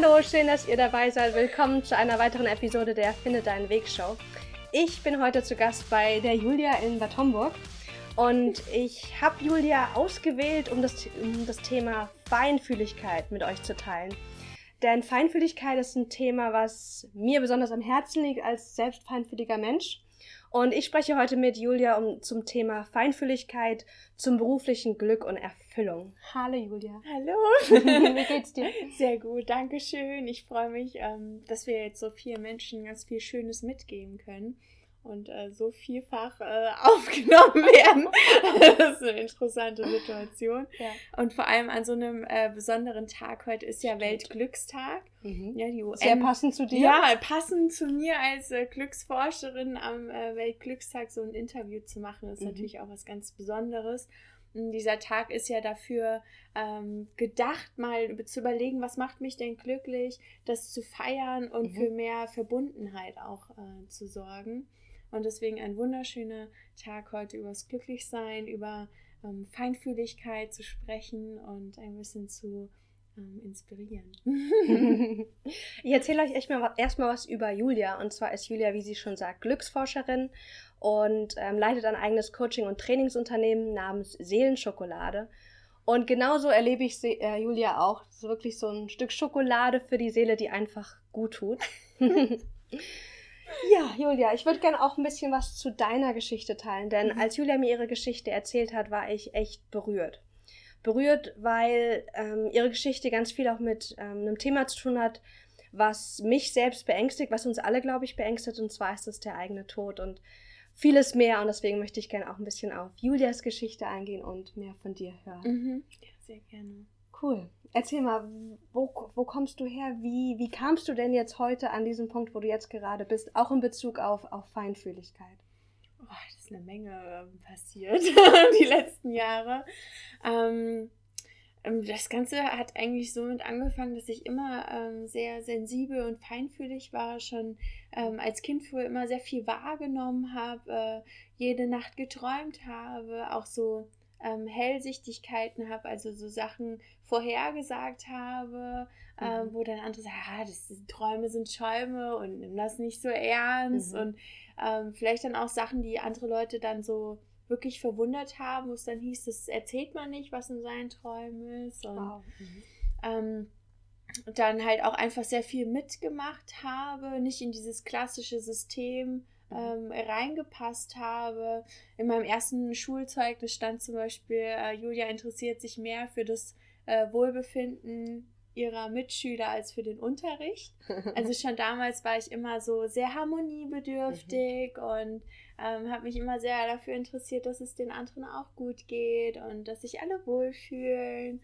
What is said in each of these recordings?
Hallo, schön, dass ihr dabei seid. Willkommen zu einer weiteren Episode der Finde deinen Weg Show. Ich bin heute zu Gast bei der Julia in Bad Homburg und ich habe Julia ausgewählt, um das, um das Thema Feinfühligkeit mit euch zu teilen. Denn Feinfühligkeit ist ein Thema, was mir besonders am Herzen liegt als selbst feinfühliger Mensch. Und ich spreche heute mit Julia um, zum Thema Feinfühligkeit, zum beruflichen Glück und Erfüllung. Hallo Julia. Hallo. Wie geht's dir? Sehr gut, danke schön. Ich freue mich, ähm, dass wir jetzt so vielen Menschen ganz viel Schönes mitgeben können und äh, so vielfach äh, aufgenommen werden. das ist eine interessante Situation. Ja. Und vor allem an so einem äh, besonderen Tag, heute ist ja Weltglückstag. Mhm. Ja, die UN, Sehr passend zu dir. Ja, passend zu mir als äh, Glücksforscherin am äh, Weltglückstag so ein Interview zu machen, ist mhm. natürlich auch was ganz Besonderes. Und dieser Tag ist ja dafür ähm, gedacht, mal zu überlegen, was macht mich denn glücklich, das zu feiern und mhm. für mehr Verbundenheit auch äh, zu sorgen. Und deswegen ein wunderschöner Tag heute übers Glücklichsein, über ähm, Feinfühligkeit zu sprechen und ein bisschen zu ähm, inspirieren. ich erzähle euch echt mal, erstmal was über Julia. Und zwar ist Julia, wie sie schon sagt, Glücksforscherin und ähm, leitet ein eigenes Coaching- und Trainingsunternehmen namens Seelenschokolade. Und genauso erlebe ich äh, Julia auch. Das ist wirklich so ein Stück Schokolade für die Seele, die einfach gut tut. Ja, Julia, ich würde gerne auch ein bisschen was zu deiner Geschichte teilen, denn mhm. als Julia mir ihre Geschichte erzählt hat, war ich echt berührt. Berührt, weil ähm, ihre Geschichte ganz viel auch mit ähm, einem Thema zu tun hat, was mich selbst beängstigt, was uns alle, glaube ich, beängstigt, und zwar ist es der eigene Tod und vieles mehr. Und deswegen möchte ich gerne auch ein bisschen auf Julias Geschichte eingehen und mehr von dir hören. Mhm. Ja, sehr gerne. Cool. Erzähl mal, wo, wo kommst du her? Wie, wie kamst du denn jetzt heute an diesen Punkt, wo du jetzt gerade bist, auch in Bezug auf, auf Feinfühligkeit? Oh, das ist eine Menge ähm, passiert die letzten Jahre. Ähm, ähm, das Ganze hat eigentlich somit angefangen, dass ich immer ähm, sehr sensibel und feinfühlig war, schon ähm, als Kind früher immer sehr viel wahrgenommen habe, äh, jede Nacht geträumt habe, auch so ähm, Hellsichtigkeiten habe, also so Sachen vorhergesagt habe, ähm, mhm. wo dann andere sagen, ah, das, Träume sind Schäume und nimm das nicht so ernst mhm. und ähm, vielleicht dann auch Sachen, die andere Leute dann so wirklich verwundert haben, wo es dann hieß, das erzählt man nicht, was in seinen Träumen ist und wow. mhm. Ähm, dann halt auch einfach sehr viel mitgemacht habe, nicht in dieses klassische System ähm, reingepasst habe. In meinem ersten Schulzeugnis stand zum Beispiel, äh, Julia interessiert sich mehr für das äh, Wohlbefinden ihrer Mitschüler als für den Unterricht. Also schon damals war ich immer so sehr harmoniebedürftig mhm. und ähm, habe mich immer sehr dafür interessiert, dass es den anderen auch gut geht und dass sich alle wohlfühlen.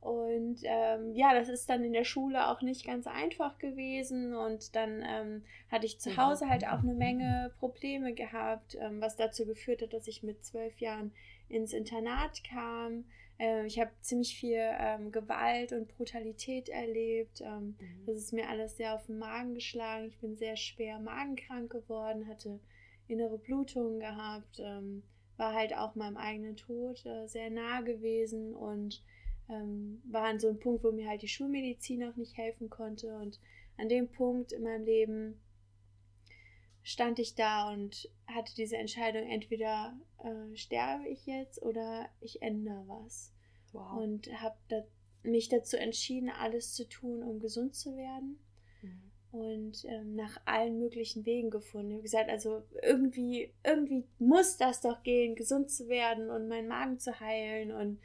Und ähm, ja, das ist dann in der Schule auch nicht ganz einfach gewesen. Und dann ähm, hatte ich zu Hause halt auch eine Menge Probleme gehabt, ähm, was dazu geführt hat, dass ich mit zwölf Jahren ins Internat kam. Äh, ich habe ziemlich viel ähm, Gewalt und Brutalität erlebt. Ähm, mhm. Das ist mir alles sehr auf den Magen geschlagen. Ich bin sehr schwer magenkrank geworden, hatte innere Blutungen gehabt, ähm, war halt auch meinem eigenen Tod äh, sehr nah gewesen und ähm, war an so einem Punkt, wo mir halt die Schulmedizin auch nicht helfen konnte. Und an dem Punkt in meinem Leben stand ich da und hatte diese Entscheidung, entweder äh, sterbe ich jetzt oder ich ändere was. Wow. Und habe da, mich dazu entschieden, alles zu tun, um gesund zu werden. Mhm. Und ähm, nach allen möglichen Wegen gefunden. Ich habe gesagt, also irgendwie, irgendwie muss das doch gehen, gesund zu werden und meinen Magen zu heilen und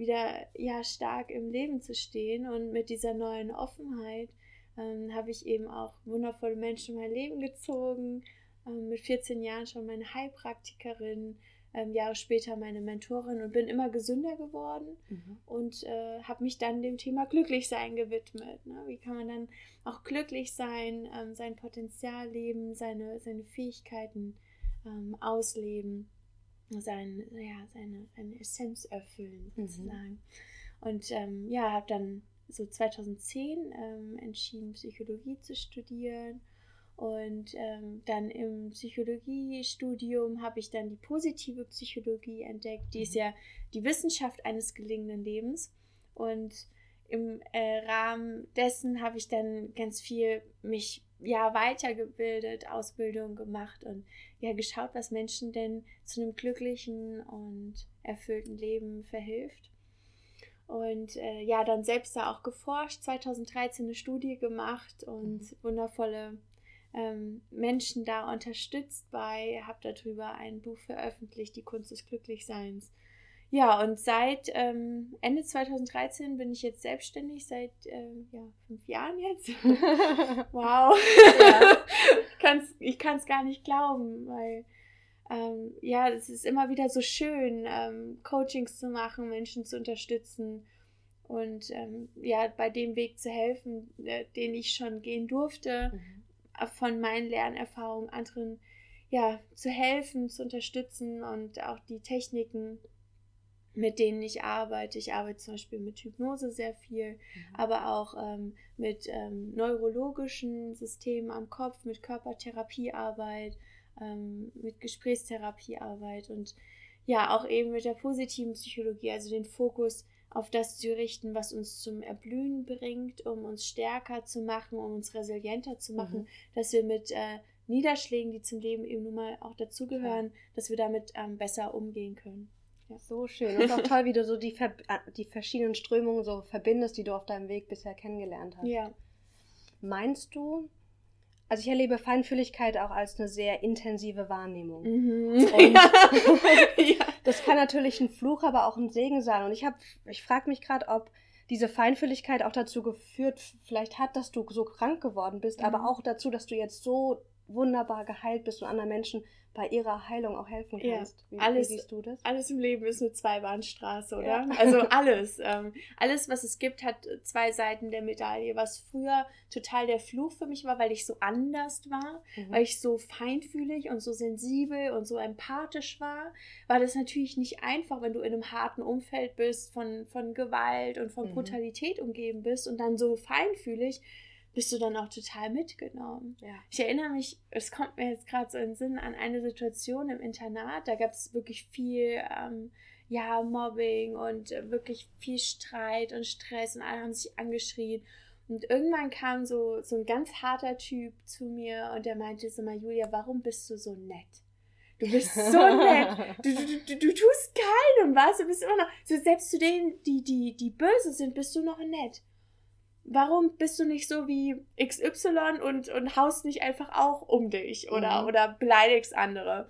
wieder ja stark im Leben zu stehen und mit dieser neuen Offenheit ähm, habe ich eben auch wundervolle Menschen in mein Leben gezogen. Ähm, mit 14 Jahren schon meine Heilpraktikerin, ähm, Jahre später meine Mentorin und bin immer gesünder geworden mhm. und äh, habe mich dann dem Thema Glücklichsein gewidmet. Ne? Wie kann man dann auch glücklich sein, ähm, sein Potenzial leben, seine, seine Fähigkeiten ähm, ausleben? Sein, ja, seine, seine Essenz erfüllen, mhm. sozusagen. Mhm. Und ähm, ja, habe dann so 2010 ähm, entschieden, Psychologie zu studieren. Und ähm, dann im Psychologiestudium habe ich dann die positive Psychologie entdeckt. Die ist mhm. ja die Wissenschaft eines gelingenden Lebens. Und im äh, Rahmen dessen habe ich dann ganz viel mich ja weitergebildet, Ausbildung gemacht und ja geschaut, was Menschen denn zu einem glücklichen und erfüllten Leben verhilft. Und äh, ja, dann selbst da auch geforscht, 2013 eine Studie gemacht und mhm. wundervolle ähm, Menschen da unterstützt bei, habe darüber ein Buch veröffentlicht, Die Kunst des Glücklichseins. Ja, und seit ähm, Ende 2013 bin ich jetzt selbstständig, seit äh, ja, fünf Jahren jetzt. wow. Kann's, ich kann es gar nicht glauben, weil ähm, ja, es ist immer wieder so schön, ähm, Coachings zu machen, Menschen zu unterstützen und ähm, ja, bei dem Weg zu helfen, äh, den ich schon gehen durfte, mhm. von meinen Lernerfahrungen anderen ja, zu helfen, zu unterstützen und auch die Techniken mit denen ich arbeite. Ich arbeite zum Beispiel mit Hypnose sehr viel, mhm. aber auch ähm, mit ähm, neurologischen Systemen am Kopf, mit Körpertherapiearbeit, ähm, mit Gesprächstherapiearbeit und ja, auch eben mit der positiven Psychologie, also den Fokus auf das zu richten, was uns zum Erblühen bringt, um uns stärker zu machen, um uns resilienter zu machen, mhm. dass wir mit äh, Niederschlägen, die zum Leben eben nun mal auch dazugehören, dass wir damit ähm, besser umgehen können. Ja. So schön. Und auch toll, wie du so die, Ver äh, die verschiedenen Strömungen so verbindest, die du auf deinem Weg bisher kennengelernt hast. Ja. Meinst du, also ich erlebe Feinfühligkeit auch als eine sehr intensive Wahrnehmung. Mhm. Und ja. das kann natürlich ein Fluch, aber auch ein Segen sein. Und ich habe, ich frage mich gerade, ob diese Feinfühligkeit auch dazu geführt, vielleicht hat, dass du so krank geworden bist, mhm. aber auch dazu, dass du jetzt so wunderbar geheilt bist und anderen Menschen bei ihrer Heilung auch helfen kannst. Ja, wie, alles, wie siehst du das? Alles im Leben ist eine Zweibahnstraße, oder? Ja. Also alles. Ähm, alles, was es gibt, hat zwei Seiten der Medaille. Was früher total der Fluch für mich war, weil ich so anders war, mhm. weil ich so feinfühlig und so sensibel und so empathisch war, war das natürlich nicht einfach, wenn du in einem harten Umfeld bist, von, von Gewalt und von mhm. Brutalität umgeben bist und dann so feinfühlig bist du dann auch total mitgenommen. Ja. Ich erinnere mich, es kommt mir jetzt gerade so in den Sinn an eine Situation im Internat, da gab es wirklich viel, ähm, ja, Mobbing und äh, wirklich viel Streit und Stress und alle haben sich angeschrien. Und irgendwann kam so, so ein ganz harter Typ zu mir und der meinte so mal, Julia, warum bist du so nett? Du bist so nett. Du, du, du, du tust keinen und was, du bist immer noch, so selbst zu denen, die, die, die böse sind, bist du noch nett warum bist du nicht so wie XY und, und haust nicht einfach auch um dich oder, mhm. oder beleidigst andere?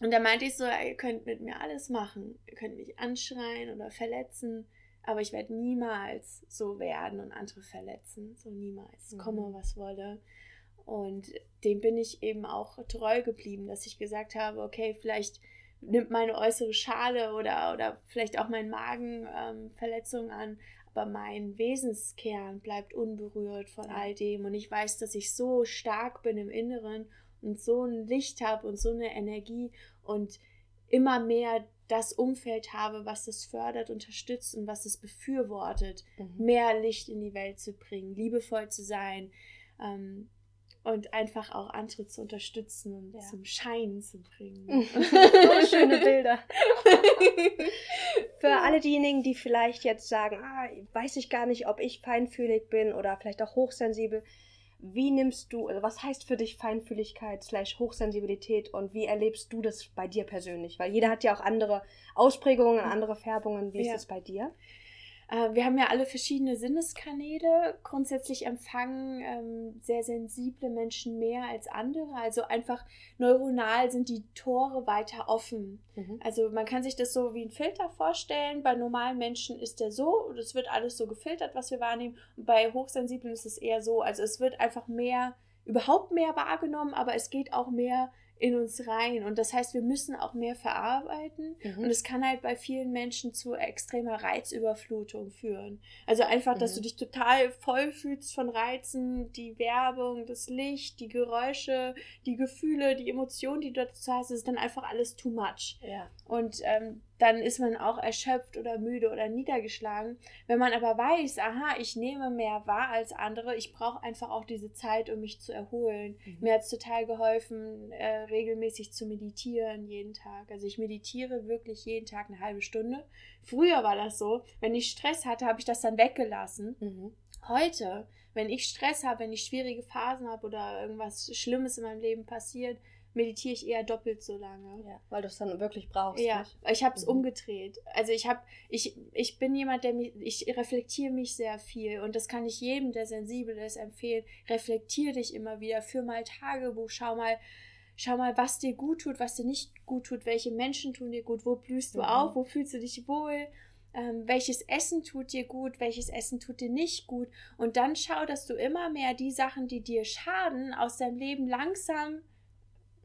Und da meinte ich so, ihr könnt mit mir alles machen. Ihr könnt mich anschreien oder verletzen, aber ich werde niemals so werden und andere verletzen. So niemals. Mhm. Komme, was wolle. Und dem bin ich eben auch treu geblieben, dass ich gesagt habe, okay, vielleicht nimmt meine äußere Schale oder, oder vielleicht auch mein Magen ähm, Verletzungen an, aber mein Wesenskern bleibt unberührt von all dem und ich weiß, dass ich so stark bin im Inneren und so ein Licht habe und so eine Energie und immer mehr das Umfeld habe, was es fördert, unterstützt und was es befürwortet, mhm. mehr Licht in die Welt zu bringen, liebevoll zu sein, ähm, und einfach auch andere zu unterstützen und ja. zum Scheinen zu bringen. so schöne Bilder. Für alle diejenigen, die vielleicht jetzt sagen, ah, weiß ich gar nicht, ob ich feinfühlig bin oder vielleicht auch hochsensibel. Wie nimmst du, also was heißt für dich Feinfühligkeit slash Hochsensibilität und wie erlebst du das bei dir persönlich? Weil jeder hat ja auch andere Ausprägungen, andere Färbungen. Wie ist es bei dir? Äh, wir haben ja alle verschiedene Sinneskanäle. Grundsätzlich empfangen ähm, sehr sensible Menschen mehr als andere. Also einfach neuronal sind die Tore weiter offen. Mhm. Also man kann sich das so wie ein Filter vorstellen. Bei normalen Menschen ist der so, das wird alles so gefiltert, was wir wahrnehmen. Und bei Hochsensiblen ist es eher so. Also es wird einfach mehr, überhaupt mehr wahrgenommen, aber es geht auch mehr in uns rein. Und das heißt, wir müssen auch mehr verarbeiten. Mhm. Und es kann halt bei vielen Menschen zu extremer Reizüberflutung führen. Also einfach, dass mhm. du dich total voll fühlst von Reizen, die Werbung, das Licht, die Geräusche, die Gefühle, die Emotionen, die du dazu hast, ist dann einfach alles too much. Ja. Und ähm, dann ist man auch erschöpft oder müde oder niedergeschlagen. Wenn man aber weiß, aha, ich nehme mehr wahr als andere, ich brauche einfach auch diese Zeit, um mich zu erholen. Mhm. Mir hat es total geholfen, äh, regelmäßig zu meditieren jeden Tag. Also ich meditiere wirklich jeden Tag eine halbe Stunde. Früher war das so, wenn ich Stress hatte, habe ich das dann weggelassen. Mhm. Heute, wenn ich Stress habe, wenn ich schwierige Phasen habe oder irgendwas Schlimmes in meinem Leben passiert, meditiere ich eher doppelt so lange. Ja, weil du es dann wirklich brauchst. Ja, nicht? ich habe es mhm. umgedreht. Also ich habe, ich, ich bin jemand, der mich, ich reflektiere mich sehr viel und das kann ich jedem, der sensibel ist, empfehlen. Reflektiere dich immer wieder, führ mal Tagebuch, schau mal, schau mal, was dir gut tut, was dir nicht gut tut, welche Menschen tun dir gut, wo blühst du mhm. auf, wo fühlst du dich wohl. Ähm, welches Essen tut dir gut, welches Essen tut dir nicht gut. Und dann schau, dass du immer mehr die Sachen, die dir schaden, aus deinem Leben langsam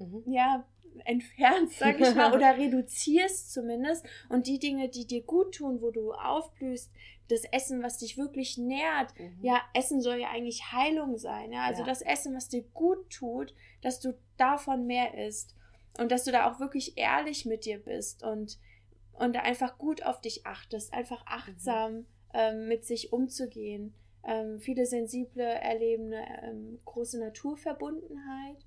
mhm. ja, entfernst, sag ich mal, oder reduzierst zumindest. Und die Dinge, die dir gut tun, wo du aufblühst, das Essen, was dich wirklich nährt, mhm. ja, Essen soll ja eigentlich Heilung sein. Ja? Also ja. das Essen, was dir gut tut, dass du davon mehr isst. Und dass du da auch wirklich ehrlich mit dir bist und, und einfach gut auf dich achtest, einfach achtsam mhm. ähm, mit sich umzugehen. Ähm, viele Sensible erleben eine ähm, große Naturverbundenheit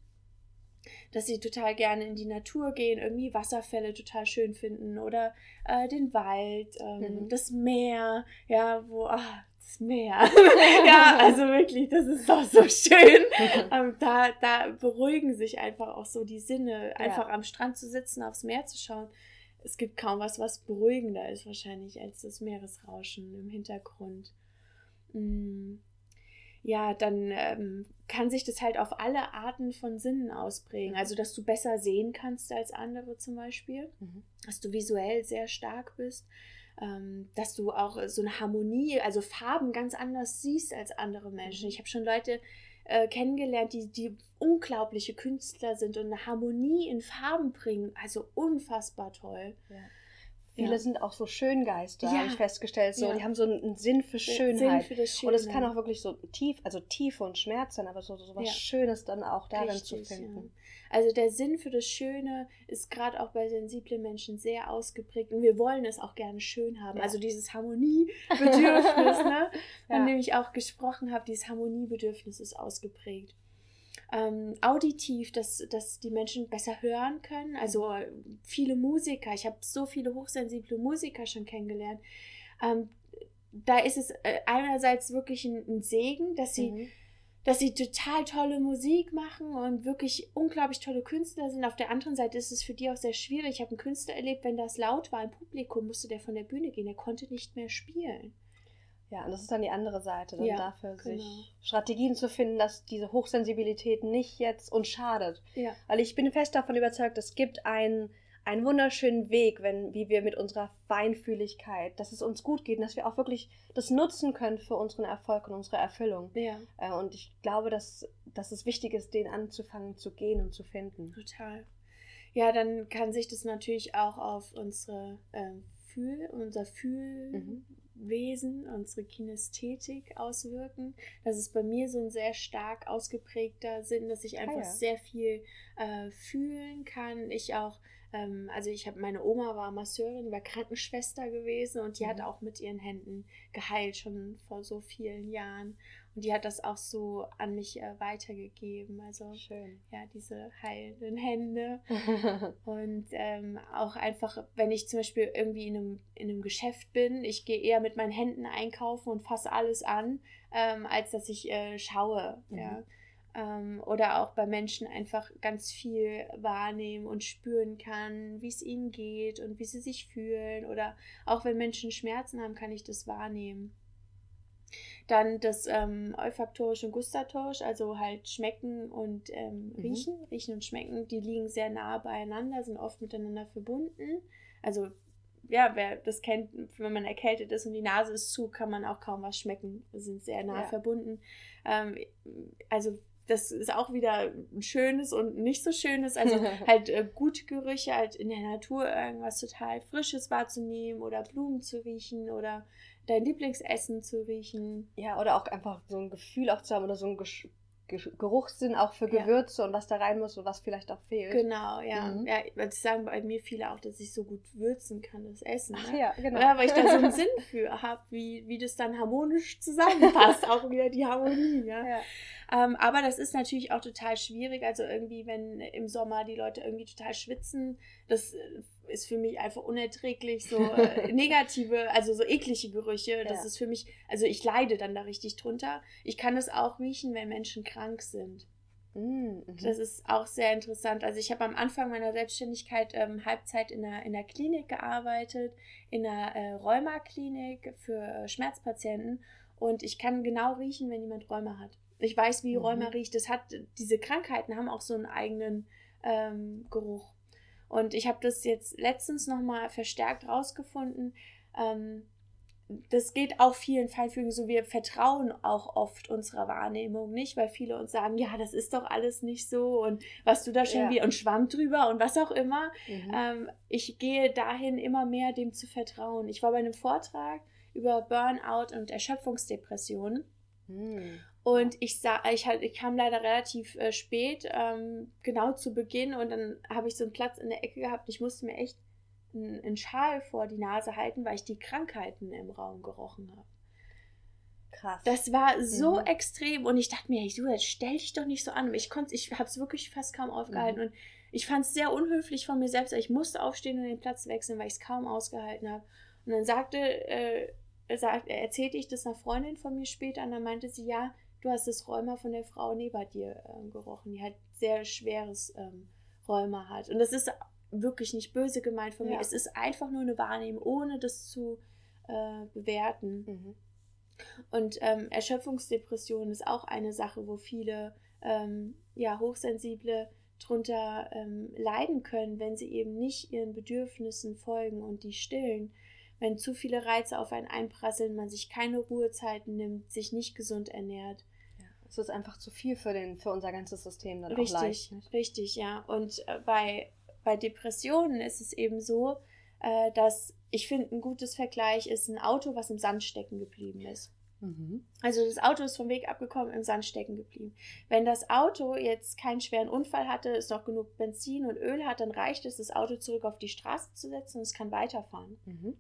dass sie total gerne in die Natur gehen, irgendwie Wasserfälle total schön finden oder äh, den Wald, ähm, mhm. das Meer, ja, wo, ach, das Meer. ja, also wirklich, das ist doch so schön. ähm, da, da beruhigen sich einfach auch so die Sinne, einfach ja. am Strand zu sitzen, aufs Meer zu schauen. Es gibt kaum was, was beruhigender ist wahrscheinlich als das Meeresrauschen im Hintergrund. Mm ja, dann ähm, kann sich das halt auf alle Arten von Sinnen ausprägen. Also, dass du besser sehen kannst als andere zum Beispiel, mhm. dass du visuell sehr stark bist, ähm, dass du auch so eine Harmonie, also Farben ganz anders siehst als andere Menschen. Mhm. Ich habe schon Leute äh, kennengelernt, die, die unglaubliche Künstler sind und eine Harmonie in Farben bringen. Also unfassbar toll. Ja. Viele ja. sind auch so Schöngeister, ja. habe ich festgestellt. So, ja. Die haben so einen Sinn für Schönheit. Sinn für das und es kann auch wirklich so tief, also Tiefe und Schmerz sein, aber so, so was Schönes dann auch darin Richtig, zu finden. Also der Sinn für das Schöne ist gerade auch bei sensiblen Menschen sehr ausgeprägt und wir wollen es auch gerne schön haben. Also dieses Harmoniebedürfnis, ne, von dem ich auch gesprochen habe, dieses Harmoniebedürfnis ist ausgeprägt ähm, auditiv, dass, dass die Menschen besser hören können. Also viele Musiker, ich habe so viele hochsensible Musiker schon kennengelernt. Ähm, da ist es äh, einerseits wirklich ein, ein Segen, dass sie, mhm. dass sie total tolle Musik machen und wirklich unglaublich tolle Künstler sind. Auf der anderen Seite ist es für die auch sehr schwierig. Ich habe einen Künstler erlebt, wenn das laut war im Publikum, musste der von der Bühne gehen. Der konnte nicht mehr spielen. Ja, und das ist dann die andere Seite, dann ja, dafür genau. sich Strategien zu finden, dass diese Hochsensibilität nicht jetzt uns schadet. Ja. Weil ich bin fest davon überzeugt, es gibt einen, einen wunderschönen Weg, wenn, wie wir mit unserer Feinfühligkeit, dass es uns gut geht und dass wir auch wirklich das nutzen können für unseren Erfolg und unsere Erfüllung. Ja. Äh, und ich glaube, dass, dass es wichtig ist, den anzufangen zu gehen und zu finden. Total. Ja, dann kann sich das natürlich auch auf unsere äh, Fühl, unser Fühl. Mhm unsere Kinästhetik auswirken. Das ist bei mir so ein sehr stark ausgeprägter Sinn, dass ich einfach ah, ja. sehr viel äh, fühlen kann. Ich auch, ähm, also ich habe, meine Oma war Masseurin, war Krankenschwester gewesen und die mhm. hat auch mit ihren Händen geheilt, schon vor so vielen Jahren. Und die hat das auch so an mich äh, weitergegeben. Also Schön. ja, diese heilenden Hände. und ähm, auch einfach, wenn ich zum Beispiel irgendwie in einem, in einem Geschäft bin, ich gehe eher mit meinen Händen einkaufen und fasse alles an, ähm, als dass ich äh, schaue. Mhm. Ja. Ähm, oder auch bei Menschen einfach ganz viel wahrnehmen und spüren kann, wie es ihnen geht und wie sie sich fühlen. Oder auch wenn Menschen Schmerzen haben, kann ich das wahrnehmen. Dann das ähm, olfaktorisch und gustatorisch, also halt schmecken und ähm, mhm. riechen. Mhm. Riechen und schmecken, die liegen sehr nah beieinander, sind oft miteinander verbunden. Also ja, wer das kennt, wenn man erkältet ist und die Nase ist zu, kann man auch kaum was schmecken. Sind sehr nah ja. verbunden. Ähm, also das ist auch wieder ein schönes und nicht so schönes. Also halt äh, gute Gerüche, halt in der Natur irgendwas total Frisches wahrzunehmen oder Blumen zu riechen oder dein Lieblingsessen zu riechen. Ja, oder auch einfach so ein Gefühl auch zu haben oder so ein Gesch Geruchssinn auch für Gewürze ja. und was da rein muss und was vielleicht auch fehlt. Genau, ja. Mhm. ja das sagen bei mir viele auch, dass ich so gut würzen kann, das Essen. Ach, ne? ja, genau. Ja, weil ich da so einen Sinn für habe, wie, wie das dann harmonisch zusammenpasst. auch wieder die Harmonie, ja. ja. Ähm, aber das ist natürlich auch total schwierig. Also irgendwie, wenn im Sommer die Leute irgendwie total schwitzen, das äh, ist für mich einfach unerträglich. So äh, negative, also so eklige Gerüche. Das ja. ist für mich, also ich leide dann da richtig drunter. Ich kann es auch riechen, wenn Menschen krank sind. Mm, mhm. Das ist auch sehr interessant. Also ich habe am Anfang meiner Selbstständigkeit ähm, Halbzeit in der, in der Klinik gearbeitet, in der äh, Rheuma-Klinik für äh, Schmerzpatienten. Und ich kann genau riechen, wenn jemand Rheuma hat. Ich weiß, wie mhm. Rheuma riecht. Das hat, diese Krankheiten haben auch so einen eigenen ähm, Geruch. Und ich habe das jetzt letztens nochmal verstärkt rausgefunden. Ähm, das geht auch vielen Feinfügen so. Wir vertrauen auch oft unserer Wahrnehmung nicht, weil viele uns sagen, ja, das ist doch alles nicht so und was du da schon ja. wie und Schwamm drüber und was auch immer. Mhm. Ähm, ich gehe dahin immer mehr dem zu vertrauen. Ich war bei einem Vortrag über Burnout und Erschöpfungsdepressionen. Mhm. Und ich sah, ich, halt, ich kam leider relativ äh, spät, ähm, genau zu Beginn, und dann habe ich so einen Platz in der Ecke gehabt. Ich musste mir echt einen, einen Schal vor die Nase halten, weil ich die Krankheiten im Raum gerochen habe. Krass. Das war so mhm. extrem und ich dachte mir, hey, du, jetzt stell dich doch nicht so an. Ich konnte, ich habe es wirklich fast kaum aufgehalten mhm. und ich fand es sehr unhöflich von mir selbst. Ich musste aufstehen und den Platz wechseln, weil ich es kaum ausgehalten habe. Und dann sagte, äh, sagt, erzählte ich das einer Freundin von mir später und dann meinte sie, ja, du hast das Rheuma von der Frau neben dir äh, gerochen, die halt sehr schweres ähm, Rheuma hat. Und das ist wirklich nicht böse gemeint von ja. mir. Es ist einfach nur eine Wahrnehmung, ohne das zu äh, bewerten. Mhm. Und ähm, Erschöpfungsdepression ist auch eine Sache, wo viele ähm, ja, Hochsensible drunter ähm, leiden können, wenn sie eben nicht ihren Bedürfnissen folgen und die stillen wenn zu viele Reize auf einen einprasseln, man sich keine Ruhezeiten nimmt, sich nicht gesund ernährt. Es ist einfach zu viel für, den, für unser ganzes System dann richtig, auch leicht. Nicht? Richtig, ja. Und äh, bei, bei Depressionen ist es eben so, äh, dass ich finde, ein gutes Vergleich ist ein Auto, was im Sand stecken geblieben ist. Mhm. Also das Auto ist vom Weg abgekommen, im Sand stecken geblieben. Wenn das Auto jetzt keinen schweren Unfall hatte, es noch genug Benzin und Öl hat, dann reicht es, das Auto zurück auf die Straße zu setzen und es kann weiterfahren. Mhm.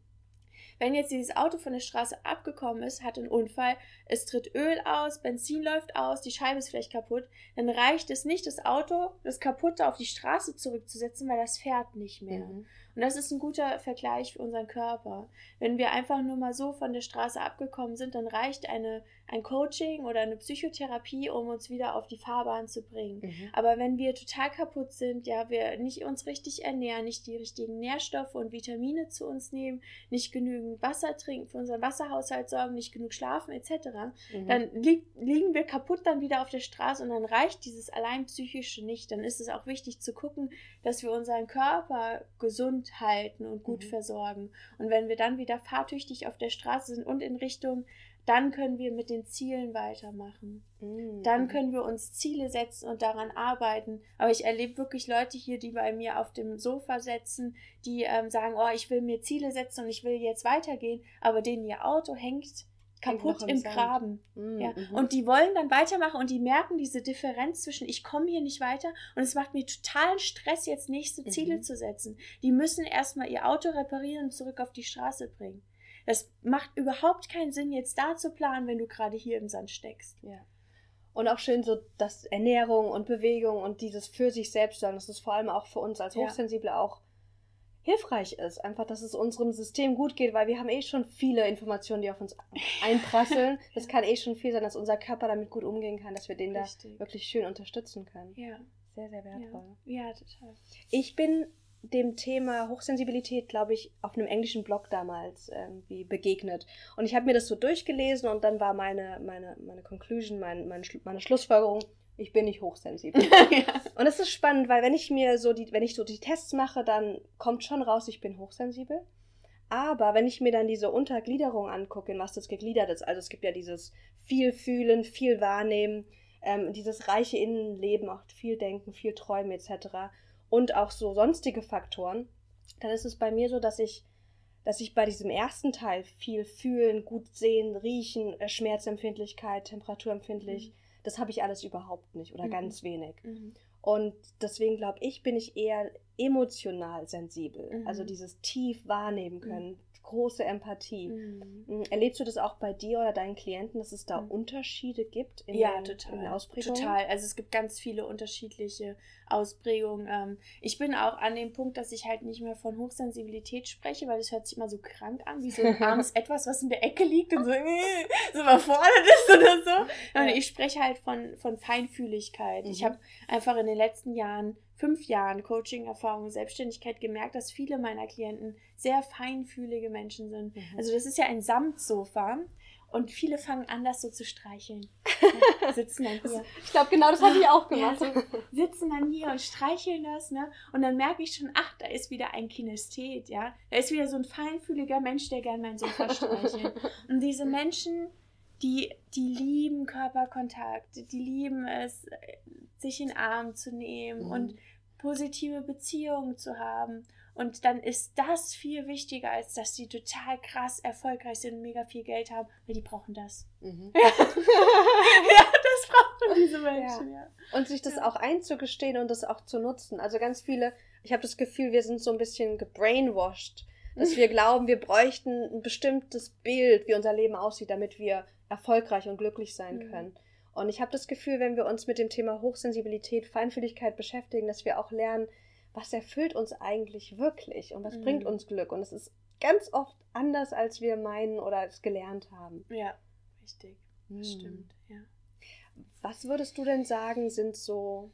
Wenn jetzt dieses Auto von der Straße abgekommen ist, hat einen Unfall, es tritt Öl aus, Benzin läuft aus, die Scheibe ist vielleicht kaputt, dann reicht es nicht, das Auto, das kaputte auf die Straße zurückzusetzen, weil das fährt nicht mehr. Mhm. Und das ist ein guter Vergleich für unseren Körper. Wenn wir einfach nur mal so von der Straße abgekommen sind, dann reicht eine, ein Coaching oder eine Psychotherapie, um uns wieder auf die Fahrbahn zu bringen. Mhm. Aber wenn wir total kaputt sind, ja, wir nicht uns richtig ernähren, nicht die richtigen Nährstoffe und Vitamine zu uns nehmen, nicht genügend Wasser trinken, für unseren Wasserhaushalt sorgen, nicht genug schlafen etc., mhm. dann li liegen wir kaputt dann wieder auf der Straße und dann reicht dieses allein psychische nicht. Dann ist es auch wichtig zu gucken, dass wir unseren Körper gesund gesund halten und gut mhm. versorgen. Und wenn wir dann wieder fahrtüchtig auf der Straße sind und in Richtung, dann können wir mit den Zielen weitermachen. Mhm. Dann können wir uns Ziele setzen und daran arbeiten. Aber ich erlebe wirklich Leute hier, die bei mir auf dem Sofa sitzen, die ähm, sagen, oh, ich will mir Ziele setzen und ich will jetzt weitergehen, aber denen ihr Auto hängt kaputt im, im Graben. Mhm. Ja. Mhm. Und die wollen dann weitermachen und die merken diese Differenz zwischen, ich komme hier nicht weiter und es macht mir totalen Stress, jetzt nächste Ziele mhm. zu setzen. Die müssen erstmal ihr Auto reparieren und zurück auf die Straße bringen. Das macht überhaupt keinen Sinn, jetzt da zu planen, wenn du gerade hier im Sand steckst. Ja. Und auch schön so, dass Ernährung und Bewegung und dieses für sich selbst sein, das ist vor allem auch für uns als Hochsensible ja. auch hilfreich ist. Einfach, dass es unserem System gut geht, weil wir haben eh schon viele Informationen, die auf uns einprasseln. Das kann eh schon viel sein, dass unser Körper damit gut umgehen kann, dass wir den Richtig. da wirklich schön unterstützen können. Ja. Sehr, sehr wertvoll. Ja, ja total. Ich bin dem Thema Hochsensibilität, glaube ich, auf einem englischen Blog damals irgendwie begegnet. Und ich habe mir das so durchgelesen und dann war meine, meine, meine Conclusion, mein, meine, meine Schlussfolgerung, ich bin nicht hochsensibel. ja. Und es ist spannend, weil wenn ich mir so die, wenn ich so die Tests mache, dann kommt schon raus, ich bin hochsensibel. Aber wenn ich mir dann diese Untergliederung angucke, in was das gegliedert ist, also es gibt ja dieses viel fühlen, viel wahrnehmen, ähm, dieses reiche Innenleben, auch viel denken, viel träumen etc. Und auch so sonstige Faktoren, dann ist es bei mir so, dass ich dass ich bei diesem ersten Teil viel fühlen, gut sehen, riechen, äh, Schmerzempfindlichkeit, temperaturempfindlich, mhm. Das habe ich alles überhaupt nicht oder mhm. ganz wenig. Mhm. Und deswegen glaube ich, bin ich eher emotional sensibel. Also mhm. Also dieses tief wahrnehmen können, mhm große Empathie. Mhm. Mm, erlebst du das auch bei dir oder deinen Klienten, dass es da mhm. Unterschiede gibt in, ja, den, total. in den Ausprägungen? Total. Also es gibt ganz viele unterschiedliche Ausprägungen. Ähm, ich bin auch an dem Punkt, dass ich halt nicht mehr von Hochsensibilität spreche, weil das hört sich immer so krank an, wie so ein armes Etwas, was in der Ecke liegt und so, äh, so überfordert ist oder so. Und ich spreche halt von, von Feinfühligkeit. Mhm. Ich habe einfach in den letzten Jahren fünf Jahren Coaching-Erfahrung und Selbstständigkeit gemerkt, dass viele meiner Klienten sehr feinfühlige Menschen sind. Mhm. Also das ist ja ein Samtsofa und viele fangen an, das so zu streicheln. sitzen dann hier. Ich glaube, genau das habe ich auch gemacht. Ja, so, sitzen dann hier und streicheln das, ne? Und dann merke ich schon, ach, da ist wieder ein Kinesthet, ja? Da ist wieder so ein feinfühliger Mensch, der gerne mein Sofa streichelt. Und diese Menschen, die, die lieben Körperkontakt, die lieben es, sich in den Arm zu nehmen mhm. und positive Beziehungen zu haben. Und dann ist das viel wichtiger, als dass die total krass erfolgreich sind und mega viel Geld haben, weil die brauchen das. Mhm. Ja. ja, das brauchen diese Menschen, ja. ja. Und sich das ja. auch einzugestehen und das auch zu nutzen. Also ganz viele, ich habe das Gefühl, wir sind so ein bisschen gebrainwashed, dass wir glauben, wir bräuchten ein bestimmtes Bild, wie unser Leben aussieht, damit wir erfolgreich und glücklich sein mhm. können. Und ich habe das Gefühl, wenn wir uns mit dem Thema Hochsensibilität, Feinfühligkeit beschäftigen, dass wir auch lernen, was erfüllt uns eigentlich wirklich und was mhm. bringt uns Glück. Und es ist ganz oft anders, als wir meinen oder es gelernt haben. Ja, richtig. Mhm. Stimmt, ja. Was würdest du denn sagen, sind so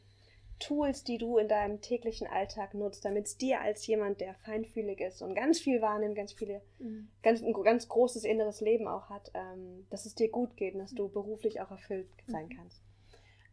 Tools, die du in deinem täglichen Alltag nutzt, damit es dir als jemand, der feinfühlig ist und ganz viel wahrnimmt, ganz viele, mhm. ganz, ein ganz großes inneres Leben auch hat, ähm, dass es dir gut geht und dass du beruflich auch erfüllt sein mhm. kannst?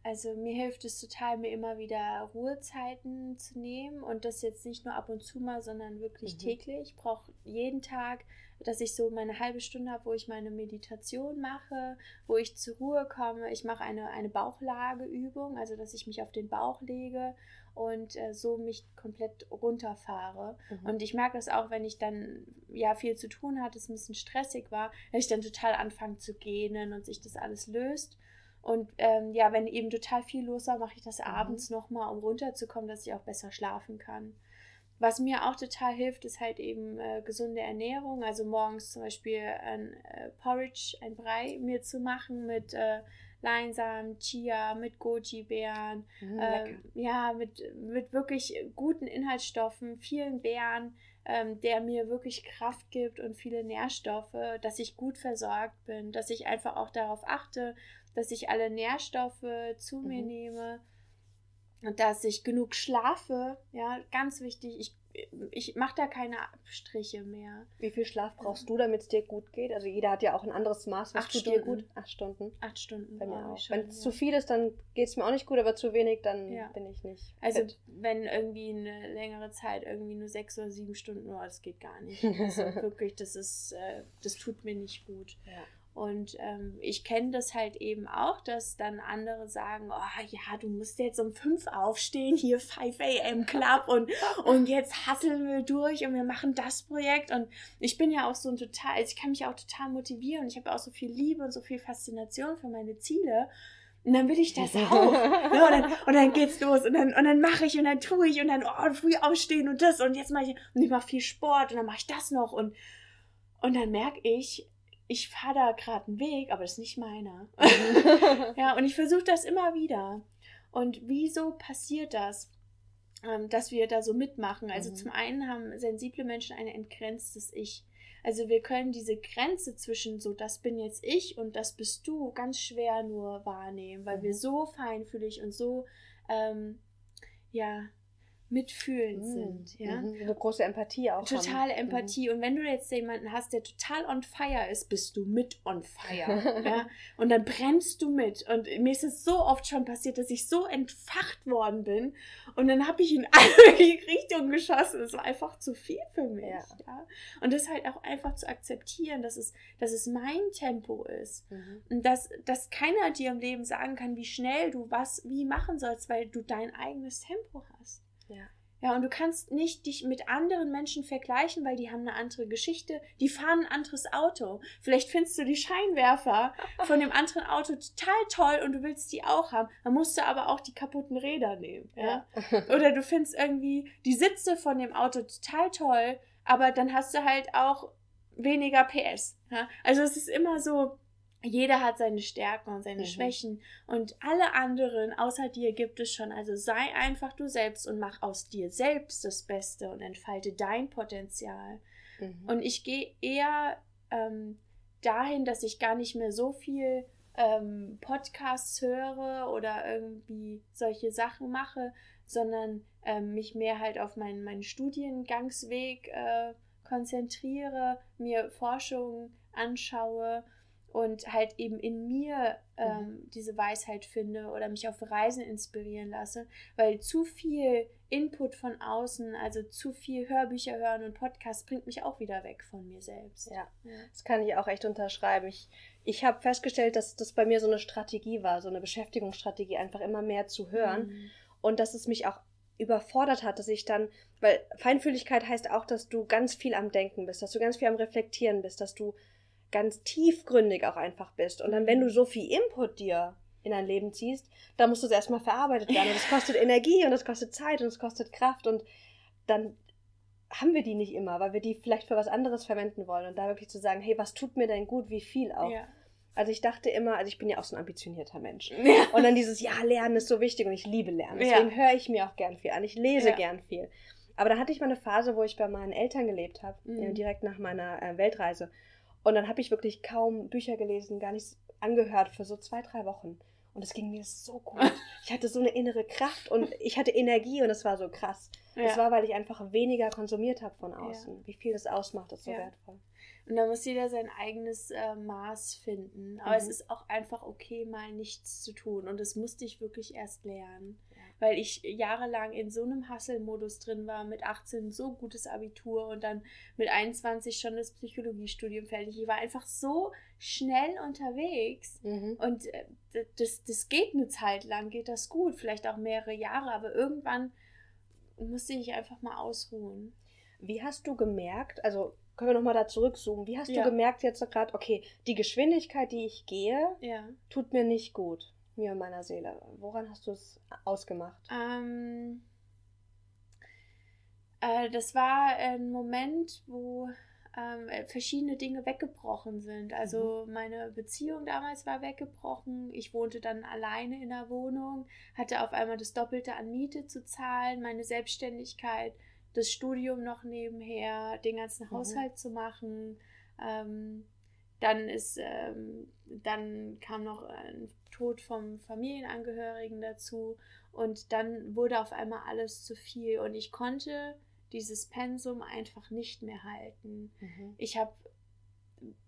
Also mir hilft es total, mir immer wieder Ruhezeiten zu nehmen und das jetzt nicht nur ab und zu mal, sondern wirklich mhm. täglich. Ich brauche jeden Tag, dass ich so meine halbe Stunde habe, wo ich meine Meditation mache, wo ich zur Ruhe komme. Ich mache eine, eine Bauchlageübung, also dass ich mich auf den Bauch lege und äh, so mich komplett runterfahre. Mhm. Und ich merke das auch, wenn ich dann ja viel zu tun hatte, es ein bisschen stressig war, dass ich dann total anfange zu gähnen und sich das alles löst. Und ähm, ja, wenn eben total viel los war, mache ich das mhm. abends nochmal, um runterzukommen, dass ich auch besser schlafen kann. Was mir auch total hilft, ist halt eben äh, gesunde Ernährung. Also morgens zum Beispiel ein äh, Porridge, ein Brei mir zu machen mit äh, Leinsamen, Chia, mit Goji-Beeren. Mm, ja, mit, mit wirklich guten Inhaltsstoffen, vielen Beeren, ähm, der mir wirklich Kraft gibt und viele Nährstoffe, dass ich gut versorgt bin, dass ich einfach auch darauf achte, dass ich alle Nährstoffe zu mhm. mir nehme dass ich genug schlafe. Ja, ganz wichtig. Ich, ich mache da keine Abstriche mehr. Wie viel Schlaf brauchst du, damit es dir gut geht? Also jeder hat ja auch ein anderes Maß. Was Acht tut Stunden. dir gut? Acht Stunden. Acht Stunden. Bei mir auch. Wenn es ja. zu viel ist, dann geht es mir auch nicht gut, aber zu wenig, dann ja. bin ich nicht. Also fit. wenn irgendwie eine längere Zeit irgendwie nur sechs oder sieben Stunden, oh, das geht gar nicht. Also wirklich, das ist, äh, das tut mir nicht gut. Ja. Und ähm, ich kenne das halt eben auch, dass dann andere sagen, oh ja, du musst jetzt um fünf aufstehen, hier 5 a.m. Club und, und jetzt hasseln wir durch und wir machen das Projekt. Und ich bin ja auch so ein total, also ich kann mich auch total motivieren. Ich habe auch so viel Liebe und so viel Faszination für meine Ziele. Und dann will ich das auch. ja, und, dann, und dann geht's los und dann, und dann mache ich und dann tue ich und dann oh, früh aufstehen und das und jetzt mache ich und ich mache viel Sport und dann mache ich das noch und und dann merke ich, ich fahre da gerade einen Weg, aber das ist nicht meiner. ja, und ich versuche das immer wieder. Und wieso passiert das, ähm, dass wir da so mitmachen? Also mhm. zum einen haben sensible Menschen ein entgrenztes Ich. Also wir können diese Grenze zwischen so, das bin jetzt ich und das bist du, ganz schwer nur wahrnehmen, weil mhm. wir so feinfühlig und so, ähm, ja, mitfühlend mhm. sind. Ja? Mhm. Eine große Empathie auch. Totale haben. Empathie. Mhm. Und wenn du jetzt jemanden hast, der total on fire ist, bist du mit on fire. ja? Und dann brennst du mit. Und mir ist es so oft schon passiert, dass ich so entfacht worden bin. Und dann habe ich in alle Richtungen geschossen. Es war einfach zu viel für mich. Ja. ja? Und das halt auch einfach zu akzeptieren, dass es, dass es mein Tempo ist. Mhm. Und dass, dass keiner dir im Leben sagen kann, wie schnell du was wie machen sollst, weil du dein eigenes Tempo hast. Ja. Ja, und du kannst nicht dich mit anderen Menschen vergleichen, weil die haben eine andere Geschichte. Die fahren ein anderes Auto. Vielleicht findest du die Scheinwerfer von dem anderen Auto total toll und du willst die auch haben. Dann musst du aber auch die kaputten Räder nehmen. Ja? ja. Oder du findest irgendwie die Sitze von dem Auto total toll, aber dann hast du halt auch weniger PS. Ja? Also es ist immer so, jeder hat seine Stärken und seine mhm. Schwächen und alle anderen außer dir gibt es schon. Also sei einfach du selbst und mach aus dir selbst das Beste und entfalte dein Potenzial. Mhm. Und ich gehe eher ähm, dahin, dass ich gar nicht mehr so viel ähm, Podcasts höre oder irgendwie solche Sachen mache, sondern ähm, mich mehr halt auf meinen, meinen Studiengangsweg äh, konzentriere, mir Forschung anschaue und halt eben in mir ähm, mhm. diese Weisheit finde oder mich auf Reisen inspirieren lasse, weil zu viel Input von außen, also zu viel Hörbücher hören und Podcasts bringt mich auch wieder weg von mir selbst. Ja, ja. das kann ich auch echt unterschreiben. Ich, ich habe festgestellt, dass das bei mir so eine Strategie war, so eine Beschäftigungsstrategie, einfach immer mehr zu hören mhm. und dass es mich auch überfordert hat, dass ich dann, weil Feinfühligkeit heißt auch, dass du ganz viel am Denken bist, dass du ganz viel am Reflektieren bist, dass du ganz tiefgründig auch einfach bist. Und dann, wenn du so viel Input dir in dein Leben ziehst, dann musst du es erstmal verarbeitet werden. Und das kostet Energie und das kostet Zeit und das kostet Kraft. Und dann haben wir die nicht immer, weil wir die vielleicht für was anderes verwenden wollen. Und da wirklich zu sagen, hey, was tut mir denn gut, wie viel auch. Ja. Also ich dachte immer, also ich bin ja auch so ein ambitionierter Mensch. Ja. Und dann dieses, ja, Lernen ist so wichtig und ich liebe Lernen. Deswegen ja. höre ich mir auch gern viel an. Ich lese gern viel. Aber da hatte ich mal eine Phase, wo ich bei meinen Eltern gelebt habe, mhm. direkt nach meiner äh, Weltreise. Und dann habe ich wirklich kaum Bücher gelesen, gar nichts angehört für so zwei, drei Wochen. Und es ging mir so gut. Ich hatte so eine innere Kraft und ich hatte Energie und es war so krass. Ja. Das war, weil ich einfach weniger konsumiert habe von außen. Ja. Wie viel das ausmacht, ist so ja. wertvoll. Und da muss jeder sein eigenes äh, Maß finden. Aber mhm. es ist auch einfach okay, mal nichts zu tun. Und das musste ich wirklich erst lernen weil ich jahrelang in so einem Hustle-Modus drin war, mit 18 so gutes Abitur und dann mit 21 schon das Psychologiestudium fertig. Ich war einfach so schnell unterwegs mhm. und äh, das, das geht eine Zeit lang, geht das gut, vielleicht auch mehrere Jahre, aber irgendwann musste ich einfach mal ausruhen. Wie hast du gemerkt, also können wir nochmal da zurückzoomen, wie hast ja. du gemerkt jetzt gerade, okay, die Geschwindigkeit, die ich gehe, ja. tut mir nicht gut? Mir und meiner Seele. Woran hast du es ausgemacht? Ähm, äh, das war ein Moment, wo ähm, verschiedene Dinge weggebrochen sind. Also mhm. meine Beziehung damals war weggebrochen. Ich wohnte dann alleine in der Wohnung, hatte auf einmal das Doppelte an Miete zu zahlen, meine Selbstständigkeit, das Studium noch nebenher, den ganzen mhm. Haushalt zu machen. Ähm, dann ist, ähm, dann kam noch ein Tod vom Familienangehörigen dazu und dann wurde auf einmal alles zu viel und ich konnte dieses Pensum einfach nicht mehr halten. Mhm. Ich habe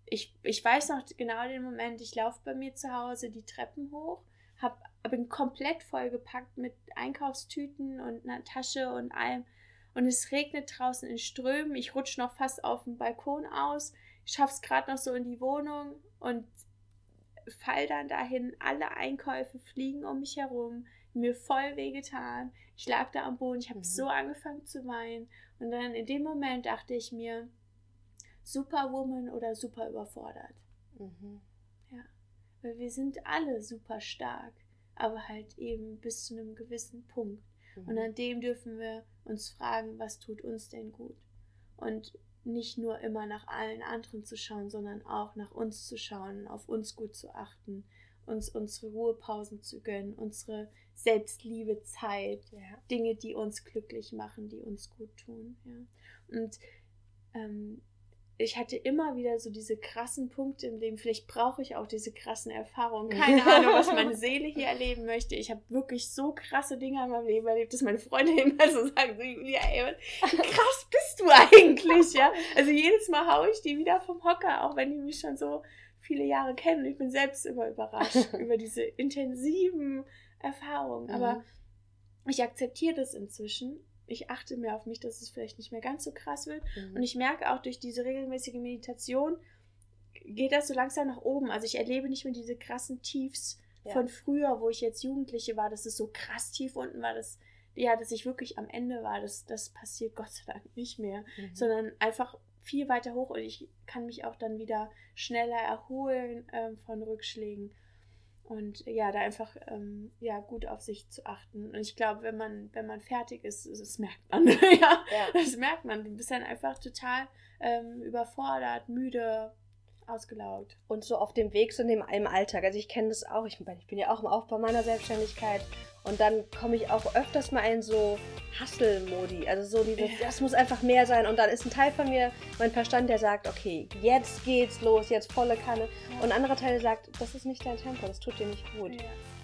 ich, ich weiß noch genau den Moment, ich laufe bei mir zu Hause die Treppen hoch, hab, bin komplett vollgepackt mit Einkaufstüten und einer Tasche und allem. Und es regnet draußen in Strömen. Ich rutsche noch fast auf dem Balkon aus. Ich schaffe es gerade noch so in die Wohnung und fall dann dahin, alle Einkäufe fliegen um mich herum, mir voll wehgetan. Ich lag da am Boden, ich habe mhm. so angefangen zu weinen. Und dann in dem Moment dachte ich mir, Superwoman oder super überfordert. Mhm. Ja. Weil wir sind alle super stark, aber halt eben bis zu einem gewissen Punkt. Mhm. Und an dem dürfen wir uns fragen, was tut uns denn gut? Und nicht nur immer nach allen anderen zu schauen, sondern auch nach uns zu schauen, auf uns gut zu achten, uns unsere Ruhepausen zu gönnen, unsere Selbstliebe Zeit, ja. Dinge, die uns glücklich machen, die uns gut tun. Ja. Und ähm, ich hatte immer wieder so diese krassen Punkte im Leben. Vielleicht brauche ich auch diese krassen Erfahrungen. Keine Ahnung, was meine Seele hier erleben möchte. Ich habe wirklich so krasse Dinge in meinem Leben erlebt, dass meine Freunde immer so sagen, so, Julia, ey, krass bist du eigentlich, ja? Also jedes Mal haue ich die wieder vom Hocker, auch wenn die mich schon so viele Jahre kennen. Ich bin selbst immer überrascht über diese intensiven Erfahrungen. Aber mhm. ich akzeptiere das inzwischen ich achte mehr auf mich, dass es vielleicht nicht mehr ganz so krass wird. Mhm. Und ich merke auch durch diese regelmäßige Meditation, geht das so langsam nach oben. Also ich erlebe nicht mehr diese krassen Tiefs ja. von früher, wo ich jetzt Jugendliche war, dass es so krass tief unten war. Das, ja, dass ich wirklich am Ende war. Das, das passiert Gott sei Dank nicht mehr, mhm. sondern einfach viel weiter hoch und ich kann mich auch dann wieder schneller erholen ähm, von Rückschlägen. Und ja, da einfach ähm, ja, gut auf sich zu achten. Und ich glaube, wenn man, wenn man fertig ist, das merkt man. ja, ja, das merkt man. Du bist dann einfach total ähm, überfordert, müde, ausgelaugt. Und so auf dem Weg so in dem, im Alltag. Also ich kenne das auch. Ich, ich bin ja auch im Aufbau meiner Selbstständigkeit. Und dann komme ich auch öfters mal in so Hustle-Modi. Also so dieses, ja. das muss einfach mehr sein. Und dann ist ein Teil von mir, mein Verstand, der sagt, okay, jetzt geht's los, jetzt volle Kanne. Ja. Und ein anderer Teil sagt, das ist nicht dein Tempo, das tut dir nicht gut. Ja.